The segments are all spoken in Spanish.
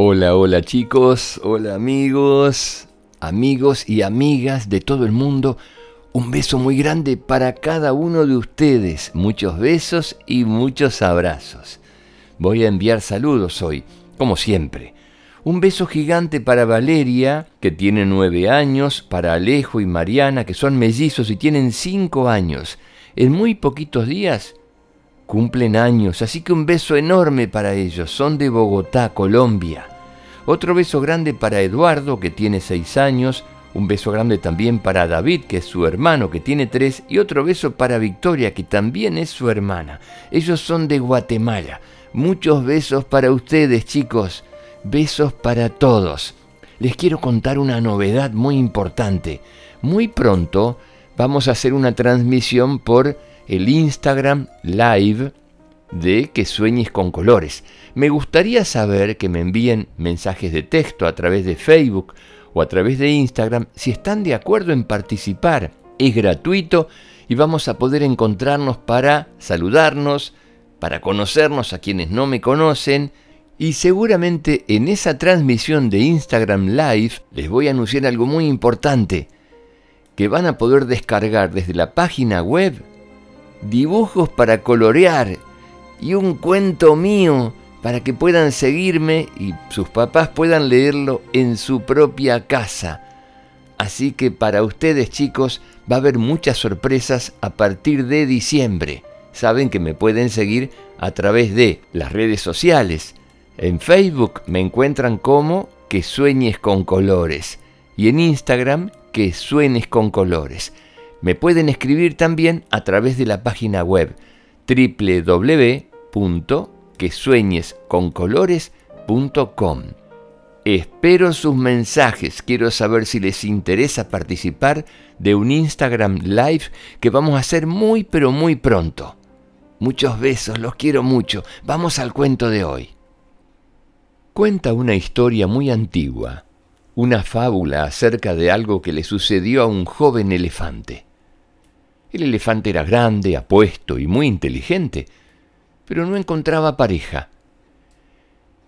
Hola, hola chicos, hola amigos, amigos y amigas de todo el mundo. Un beso muy grande para cada uno de ustedes. Muchos besos y muchos abrazos. Voy a enviar saludos hoy, como siempre. Un beso gigante para Valeria, que tiene nueve años, para Alejo y Mariana, que son mellizos y tienen cinco años. En muy poquitos días cumplen años, así que un beso enorme para ellos. Son de Bogotá, Colombia. Otro beso grande para Eduardo, que tiene seis años. Un beso grande también para David, que es su hermano, que tiene tres. Y otro beso para Victoria, que también es su hermana. Ellos son de Guatemala. Muchos besos para ustedes, chicos. Besos para todos. Les quiero contar una novedad muy importante. Muy pronto vamos a hacer una transmisión por el Instagram Live de Que Sueñes con Colores. Me gustaría saber que me envíen mensajes de texto a través de Facebook o a través de Instagram si están de acuerdo en participar. Es gratuito y vamos a poder encontrarnos para saludarnos, para conocernos a quienes no me conocen y seguramente en esa transmisión de Instagram Live les voy a anunciar algo muy importante, que van a poder descargar desde la página web dibujos para colorear y un cuento mío para que puedan seguirme y sus papás puedan leerlo en su propia casa. Así que para ustedes chicos va a haber muchas sorpresas a partir de diciembre. Saben que me pueden seguir a través de las redes sociales. En Facebook me encuentran como que sueñes con colores y en Instagram que sueñes con colores. Me pueden escribir también a través de la página web www.quesueñesconcolores.com. Espero sus mensajes, quiero saber si les interesa participar de un Instagram Live que vamos a hacer muy pero muy pronto. Muchos besos, los quiero mucho. Vamos al cuento de hoy. Cuenta una historia muy antigua, una fábula acerca de algo que le sucedió a un joven elefante. El elefante era grande, apuesto y muy inteligente, pero no encontraba pareja.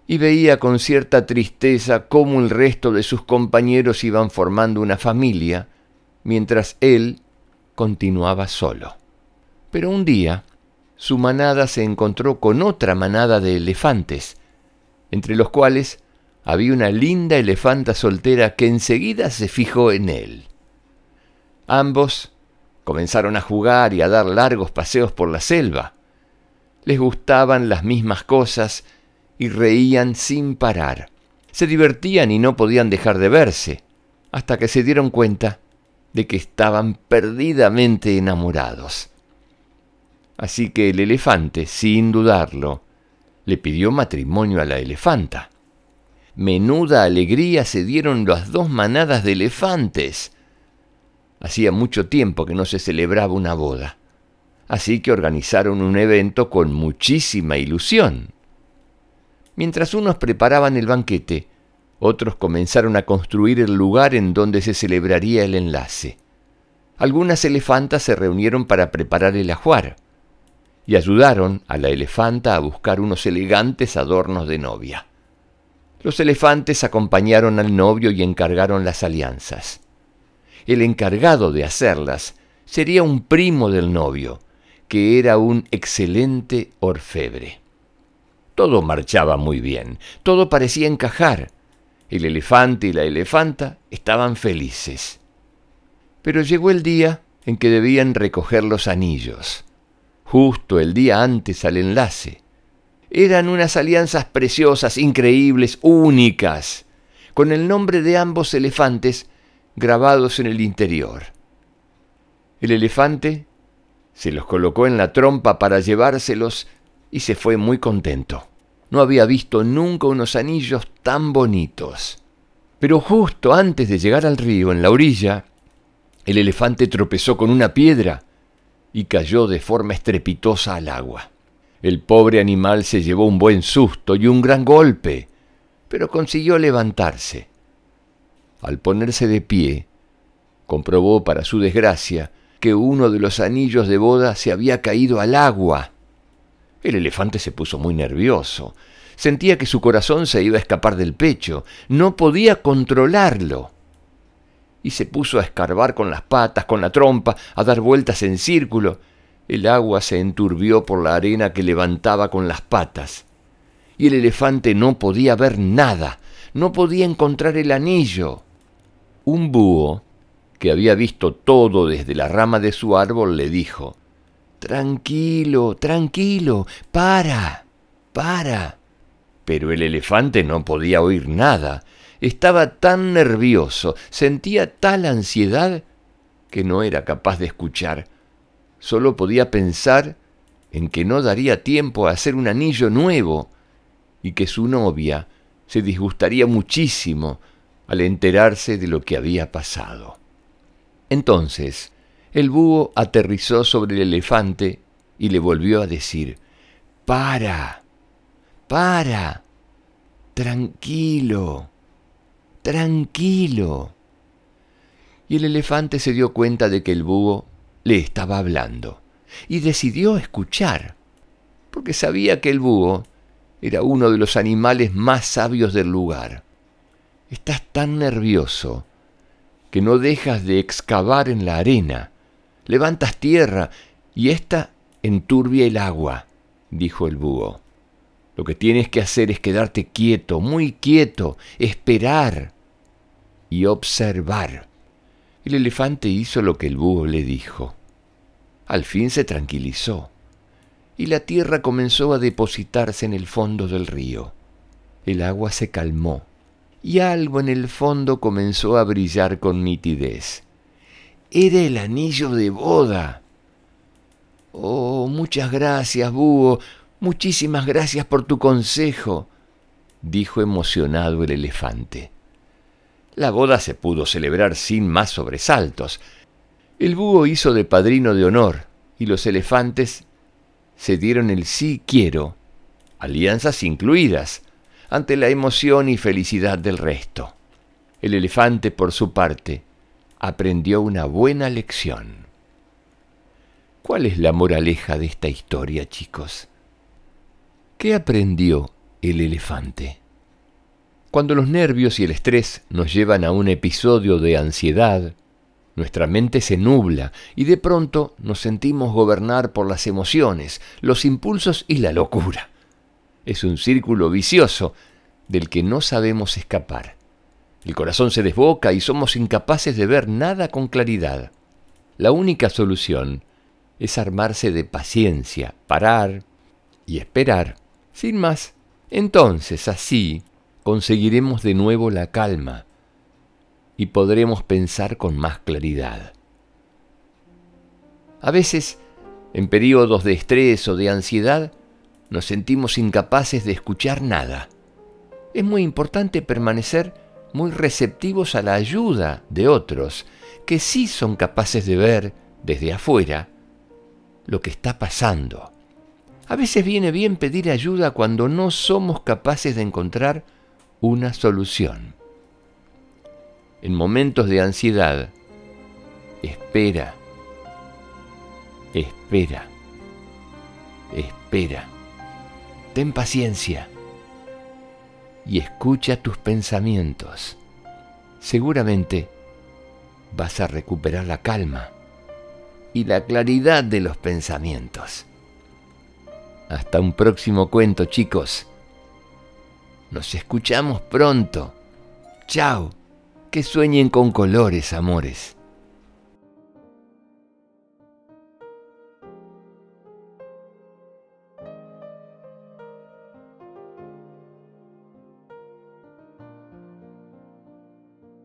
Y veía con cierta tristeza cómo el resto de sus compañeros iban formando una familia, mientras él continuaba solo. Pero un día, su manada se encontró con otra manada de elefantes, entre los cuales había una linda elefanta soltera que enseguida se fijó en él. Ambos Comenzaron a jugar y a dar largos paseos por la selva. Les gustaban las mismas cosas y reían sin parar. Se divertían y no podían dejar de verse, hasta que se dieron cuenta de que estaban perdidamente enamorados. Así que el elefante, sin dudarlo, le pidió matrimonio a la elefanta. Menuda alegría se dieron las dos manadas de elefantes. Hacía mucho tiempo que no se celebraba una boda, así que organizaron un evento con muchísima ilusión. Mientras unos preparaban el banquete, otros comenzaron a construir el lugar en donde se celebraría el enlace. Algunas elefantas se reunieron para preparar el ajuar y ayudaron a la elefanta a buscar unos elegantes adornos de novia. Los elefantes acompañaron al novio y encargaron las alianzas el encargado de hacerlas sería un primo del novio, que era un excelente orfebre. Todo marchaba muy bien, todo parecía encajar. El elefante y la elefanta estaban felices. Pero llegó el día en que debían recoger los anillos, justo el día antes al enlace. Eran unas alianzas preciosas, increíbles, únicas, con el nombre de ambos elefantes grabados en el interior. El elefante se los colocó en la trompa para llevárselos y se fue muy contento. No había visto nunca unos anillos tan bonitos. Pero justo antes de llegar al río, en la orilla, el elefante tropezó con una piedra y cayó de forma estrepitosa al agua. El pobre animal se llevó un buen susto y un gran golpe, pero consiguió levantarse. Al ponerse de pie, comprobó para su desgracia que uno de los anillos de boda se había caído al agua. El elefante se puso muy nervioso. Sentía que su corazón se iba a escapar del pecho. No podía controlarlo. Y se puso a escarbar con las patas, con la trompa, a dar vueltas en círculo. El agua se enturbió por la arena que levantaba con las patas. Y el elefante no podía ver nada, no podía encontrar el anillo. Un búho, que había visto todo desde la rama de su árbol, le dijo, Tranquilo, tranquilo, para, para. Pero el elefante no podía oír nada. Estaba tan nervioso, sentía tal ansiedad que no era capaz de escuchar. Solo podía pensar en que no daría tiempo a hacer un anillo nuevo y que su novia se disgustaría muchísimo al enterarse de lo que había pasado. Entonces, el búho aterrizó sobre el elefante y le volvió a decir, Para, para, tranquilo, tranquilo. Y el elefante se dio cuenta de que el búho le estaba hablando y decidió escuchar, porque sabía que el búho era uno de los animales más sabios del lugar. Estás tan nervioso que no dejas de excavar en la arena, levantas tierra y ésta enturbia el agua, dijo el búho. Lo que tienes que hacer es quedarte quieto, muy quieto, esperar y observar. El elefante hizo lo que el búho le dijo. Al fin se tranquilizó y la tierra comenzó a depositarse en el fondo del río. El agua se calmó y algo en el fondo comenzó a brillar con nitidez. Era el anillo de boda. Oh, muchas gracias, búho, Muchísimas gracias por tu consejo, dijo emocionado el elefante. La boda se pudo celebrar sin más sobresaltos. El búho hizo de padrino de honor y los elefantes se dieron el sí quiero, alianzas incluidas, ante la emoción y felicidad del resto. El elefante, por su parte, aprendió una buena lección. ¿Cuál es la moraleja de esta historia, chicos? ¿Qué aprendió el elefante? Cuando los nervios y el estrés nos llevan a un episodio de ansiedad, nuestra mente se nubla y de pronto nos sentimos gobernar por las emociones, los impulsos y la locura. Es un círculo vicioso del que no sabemos escapar. El corazón se desboca y somos incapaces de ver nada con claridad. La única solución es armarse de paciencia, parar y esperar sin más, entonces así conseguiremos de nuevo la calma y podremos pensar con más claridad. A veces, en periodos de estrés o de ansiedad, nos sentimos incapaces de escuchar nada. Es muy importante permanecer muy receptivos a la ayuda de otros, que sí son capaces de ver desde afuera lo que está pasando. A veces viene bien pedir ayuda cuando no somos capaces de encontrar una solución. En momentos de ansiedad, espera, espera, espera. Ten paciencia y escucha tus pensamientos. Seguramente vas a recuperar la calma y la claridad de los pensamientos. Hasta un próximo cuento, chicos. Nos escuchamos pronto. Chao. Que sueñen con colores, amores.